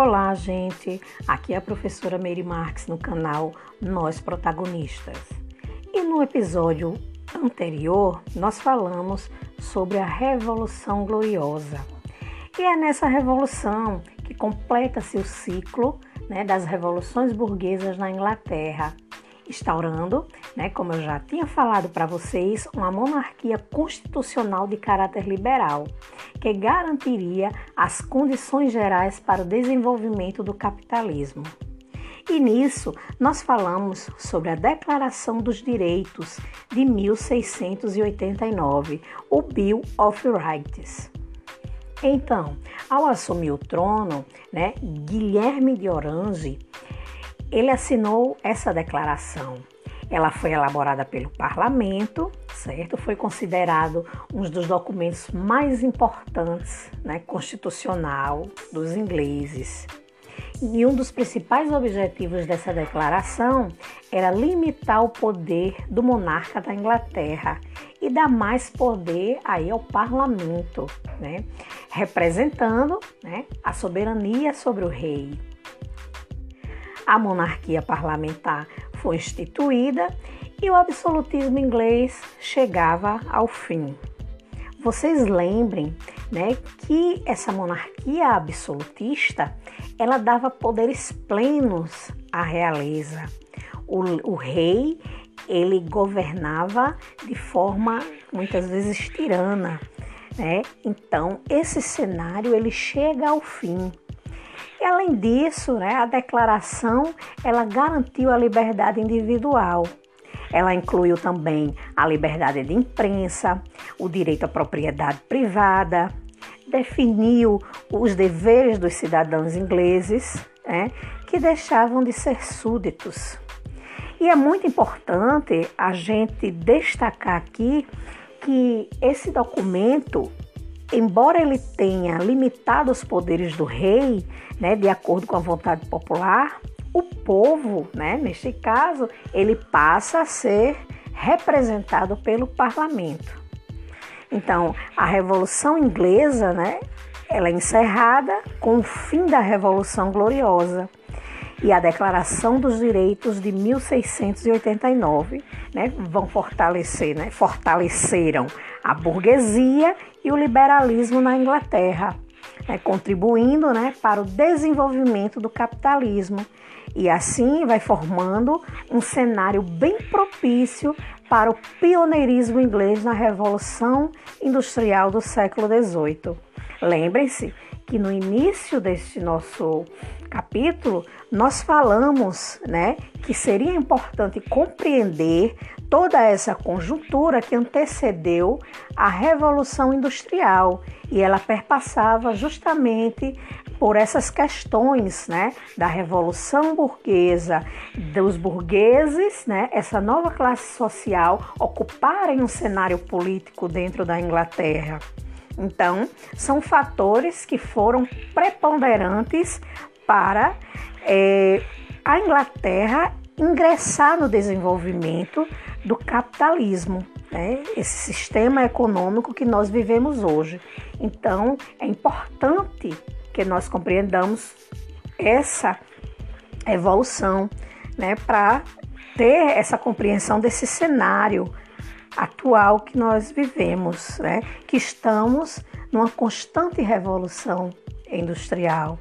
Olá, gente. Aqui é a professora Mary Marques no canal Nós Protagonistas. E no episódio anterior, nós falamos sobre a Revolução Gloriosa. E é nessa revolução que completa-se o ciclo né, das revoluções burguesas na Inglaterra instaurando, né, como eu já tinha falado para vocês, uma monarquia constitucional de caráter liberal, que garantiria as condições gerais para o desenvolvimento do capitalismo. E nisso nós falamos sobre a Declaração dos Direitos de 1689, o Bill of Rights. Então, ao assumir o trono, né, Guilherme de Orange ele assinou essa declaração. Ela foi elaborada pelo parlamento, certo? Foi considerado um dos documentos mais importantes, né, constitucional dos ingleses. E um dos principais objetivos dessa declaração era limitar o poder do monarca da Inglaterra e dar mais poder aí ao parlamento, né? representando né, a soberania sobre o rei a monarquia parlamentar foi instituída e o absolutismo inglês chegava ao fim. Vocês lembrem, né, que essa monarquia absolutista ela dava poderes plenos à realeza. O, o rei ele governava de forma muitas vezes tirana, né? Então esse cenário ele chega ao fim. E além disso, né, a declaração ela garantiu a liberdade individual. Ela incluiu também a liberdade de imprensa, o direito à propriedade privada, definiu os deveres dos cidadãos ingleses, né, que deixavam de ser súditos. E é muito importante a gente destacar aqui que esse documento embora ele tenha limitado os poderes do rei, né, de acordo com a vontade popular, o povo, né, neste caso, ele passa a ser representado pelo parlamento. Então, a Revolução Inglesa, né, ela é encerrada com o fim da Revolução Gloriosa e a Declaração dos Direitos de 1689, né, vão fortalecer, né, fortaleceram a burguesia e o liberalismo na Inglaterra, né, contribuindo né, para o desenvolvimento do capitalismo. E assim vai formando um cenário bem propício para o pioneirismo inglês na Revolução Industrial do século XVIII. Lembrem-se que no início deste nosso capítulo nós falamos, né, que seria importante compreender toda essa conjuntura que antecedeu a Revolução Industrial e ela perpassava justamente por essas questões, né, da revolução burguesa, dos burgueses, né, essa nova classe social ocuparem um cenário político dentro da Inglaterra. Então, são fatores que foram preponderantes para é, a Inglaterra ingressar no desenvolvimento do capitalismo, né? esse sistema econômico que nós vivemos hoje. Então, é importante que nós compreendamos essa evolução né? para ter essa compreensão desse cenário atual que nós vivemos, né? que estamos numa constante revolução industrial.